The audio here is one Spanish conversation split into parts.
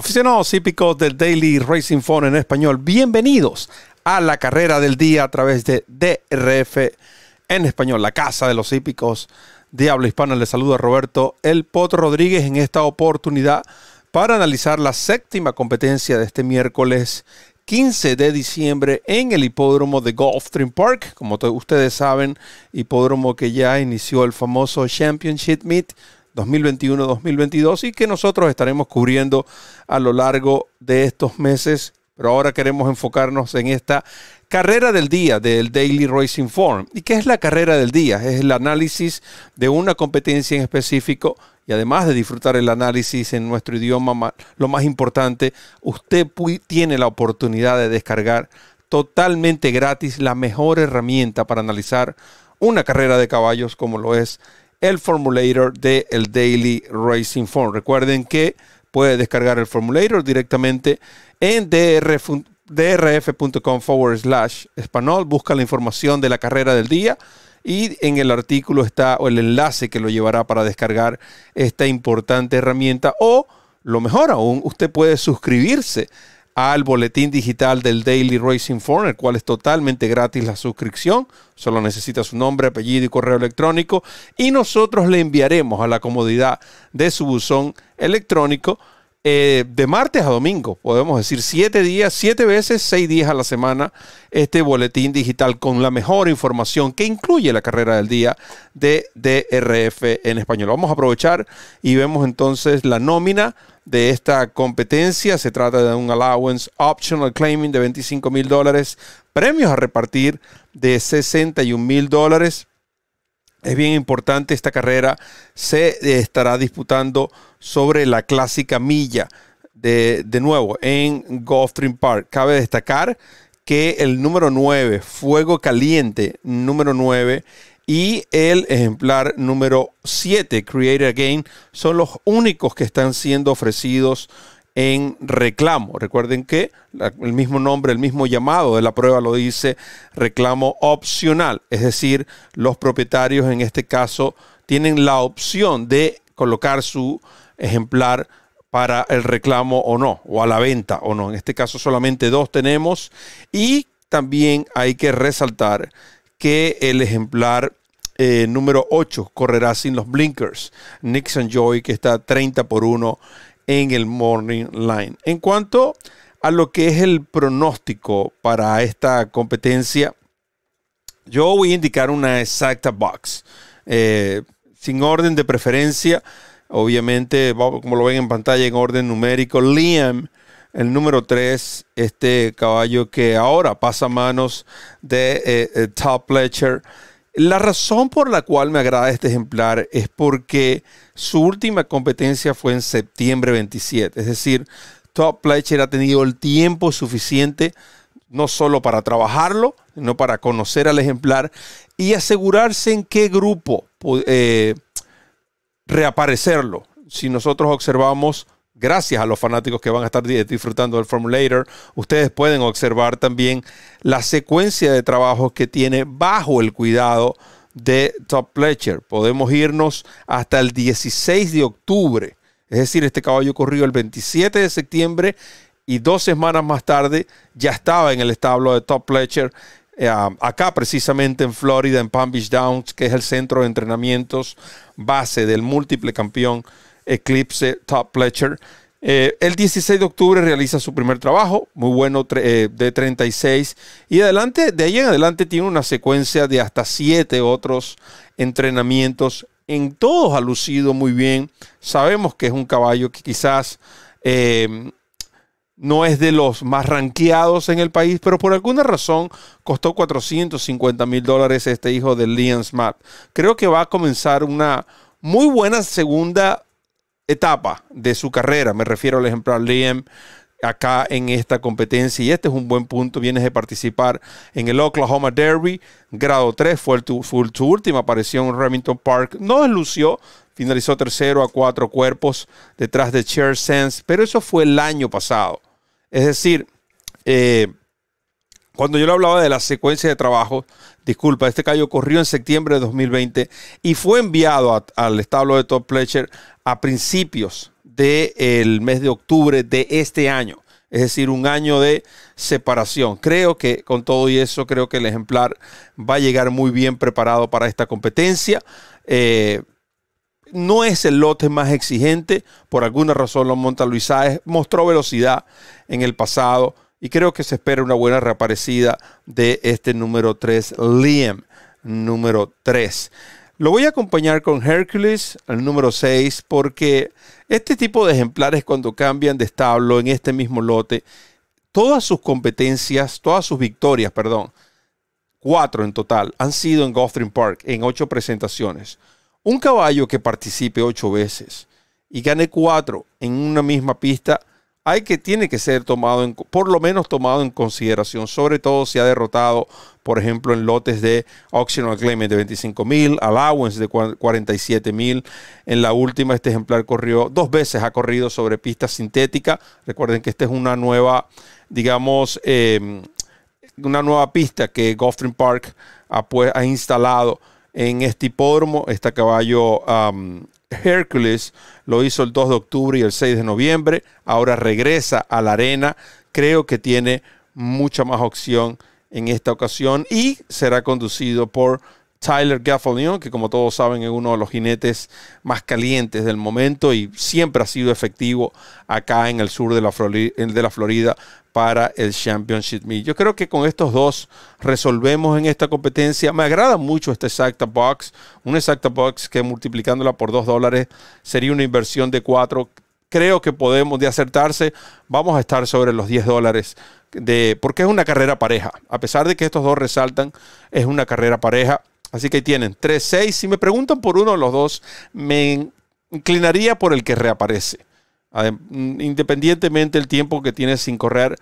Aficionados hípicos del Daily Racing Phone en español, bienvenidos a la carrera del día a través de DRF en español, la casa de los hípicos de habla hispana. Les saluda Roberto El Potro Rodríguez en esta oportunidad para analizar la séptima competencia de este miércoles 15 de diciembre en el hipódromo de Gulfstream Park. Como ustedes saben, hipódromo que ya inició el famoso Championship Meet 2021-2022 y que nosotros estaremos cubriendo a lo largo de estos meses. Pero ahora queremos enfocarnos en esta carrera del día del Daily Racing Form. ¿Y qué es la carrera del día? Es el análisis de una competencia en específico y además de disfrutar el análisis en nuestro idioma, lo más importante, usted tiene la oportunidad de descargar totalmente gratis la mejor herramienta para analizar una carrera de caballos como lo es el formulator de el Daily Racing Form. Recuerden que puede descargar el formulator directamente en drf.com forward slash español. Busca la información de la carrera del día y en el artículo está el enlace que lo llevará para descargar esta importante herramienta o lo mejor aún, usted puede suscribirse al boletín digital del Daily Racing Form, el cual es totalmente gratis la suscripción. Solo necesita su nombre, apellido y correo electrónico. Y nosotros le enviaremos a la comodidad de su buzón electrónico eh, de martes a domingo, podemos decir siete días, siete veces, seis días a la semana, este boletín digital con la mejor información que incluye la carrera del día de DRF en español. Vamos a aprovechar y vemos entonces la nómina de esta competencia. Se trata de un allowance optional claiming de 25 mil dólares, premios a repartir de 61 mil dólares. Es bien importante, esta carrera se eh, estará disputando sobre la clásica milla de, de nuevo en Gulfstream Park. Cabe destacar que el número 9, Fuego Caliente, número 9, y el ejemplar número 7, Create Again, son los únicos que están siendo ofrecidos en reclamo. Recuerden que el mismo nombre, el mismo llamado de la prueba lo dice reclamo opcional, es decir, los propietarios en este caso tienen la opción de colocar su ejemplar para el reclamo o no, o a la venta o no. En este caso solamente dos tenemos y también hay que resaltar que el ejemplar eh, número 8 correrá sin los blinkers. Nixon Joy que está 30 por 1 en el Morning Line. En cuanto a lo que es el pronóstico para esta competencia, yo voy a indicar una exacta box. Eh, sin orden de preferencia, obviamente, como lo ven en pantalla en orden numérico, Liam, el número 3, este caballo que ahora pasa a manos de eh, eh, Top Fletcher. La razón por la cual me agrada este ejemplar es porque su última competencia fue en septiembre 27. Es decir, Top Pletcher ha tenido el tiempo suficiente no solo para trabajarlo, sino para conocer al ejemplar y asegurarse en qué grupo eh, reaparecerlo. Si nosotros observamos gracias a los fanáticos que van a estar disfrutando del Formulator, ustedes pueden observar también la secuencia de trabajos que tiene bajo el cuidado de Top Fletcher. Podemos irnos hasta el 16 de octubre. Es decir, este caballo corrió el 27 de septiembre y dos semanas más tarde ya estaba en el establo de Top Fletcher, eh, acá precisamente en Florida, en Palm Beach Downs, que es el centro de entrenamientos base del múltiple campeón Eclipse Top Fletcher. Eh, el 16 de octubre realiza su primer trabajo, muy bueno, eh, de 36. Y adelante, de ahí en adelante tiene una secuencia de hasta siete otros entrenamientos. En todos ha lucido muy bien. Sabemos que es un caballo que quizás eh, no es de los más ranqueados en el país, pero por alguna razón costó 450 mil dólares este hijo de Liam Smart. Creo que va a comenzar una muy buena segunda etapa de su carrera. Me refiero al ejemplar Liam acá en esta competencia y este es un buen punto. Vienes de participar en el Oklahoma Derby, grado 3, fue, tu, última aparición en Remington Park. No lució, finalizó tercero a cuatro cuerpos detrás de Cher Sense, pero eso fue el año pasado. Es decir, eh, cuando yo le hablaba de la secuencia de trabajo, disculpa, este caballo corrió en septiembre de 2020 y fue enviado al establo de Top Fletcher a principios del mes de octubre de este año. Es decir, un año de separación. Creo que con todo y eso, creo que el ejemplar va a llegar muy bien preparado para esta competencia. Eh, no es el lote más exigente, por alguna razón lo monta Luis Sáez, mostró velocidad en el pasado y creo que se espera una buena reaparecida de este número 3, Liam, número 3. Lo voy a acompañar con Hercules, el número 6, porque este tipo de ejemplares cuando cambian de establo en este mismo lote, todas sus competencias, todas sus victorias, perdón, cuatro en total, han sido en Gotham Park, en ocho presentaciones. Un caballo que participe ocho veces y gane cuatro en una misma pista, hay que, tiene que ser tomado, en, por lo menos tomado en consideración, sobre todo si ha derrotado, por ejemplo, en lotes de Auctional Claimant de 25 mil, allowance de 47 mil. En la última, este ejemplar corrió dos veces, ha corrido sobre pista sintética. Recuerden que esta es una nueva, digamos, em, una nueva pista que Gulfstream Park ha, instalado en este hipódromo. Este caballo Hércules lo hizo el 2 de octubre y el 6 de noviembre. Ahora regresa a la arena. Creo que tiene mucha más opción en esta ocasión y será conducido por Tyler Gaffalion, que como todos saben es uno de los jinetes más calientes del momento y siempre ha sido efectivo acá en el sur de la, Florida, de la Florida para el Championship Meet. Yo creo que con estos dos resolvemos en esta competencia. Me agrada mucho esta exacta box, una exacta box que multiplicándola por dos dólares sería una inversión de cuatro. Creo que podemos, de acertarse, vamos a estar sobre los 10 dólares porque es una carrera pareja. A pesar de que estos dos resaltan, es una carrera pareja. Así que tienen 3-6. Si me preguntan por uno de los dos, me inclinaría por el que reaparece. Independientemente del tiempo que tiene sin correr,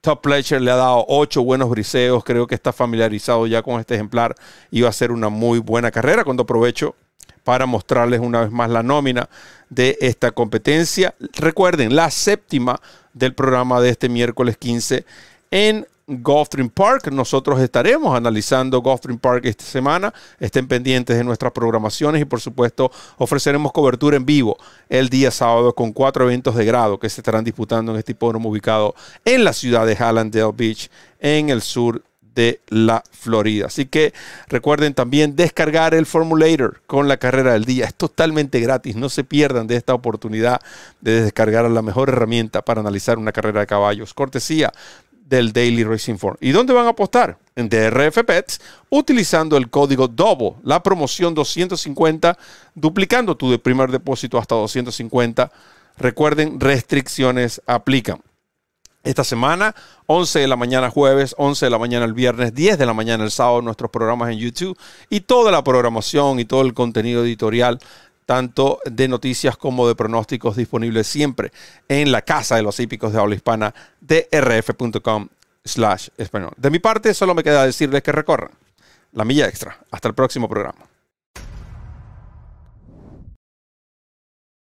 Top Pleasure le ha dado ocho buenos briseos. Creo que está familiarizado ya con este ejemplar y va a ser una muy buena carrera. Cuando aprovecho para mostrarles una vez más la nómina de esta competencia. Recuerden, la séptima del programa de este miércoles 15 en Gulfstream Park. Nosotros estaremos analizando Gulfstream Park esta semana. Estén pendientes de nuestras programaciones y por supuesto ofreceremos cobertura en vivo el día sábado con cuatro eventos de grado que se estarán disputando en este hipódromo ubicado en la ciudad de Hallandale Beach en el sur de la Florida. Así que recuerden también descargar el Formulator con la carrera del día. Es totalmente gratis. No se pierdan de esta oportunidad de descargar la mejor herramienta para analizar una carrera de caballos. Cortesía del Daily Racing Form. ¿Y dónde van a apostar? En DRF Pets, utilizando el código DOBO, la promoción 250, duplicando tu primer depósito hasta 250. Recuerden, restricciones aplican. Esta semana, 11 de la mañana jueves, 11 de la mañana el viernes, 10 de la mañana el sábado, nuestros programas en YouTube y toda la programación y todo el contenido editorial tanto de noticias como de pronósticos disponibles siempre en la casa de los hípicos de habla hispana de rf.com slash español. De mi parte, solo me queda decirles que recorran la milla extra. Hasta el próximo programa.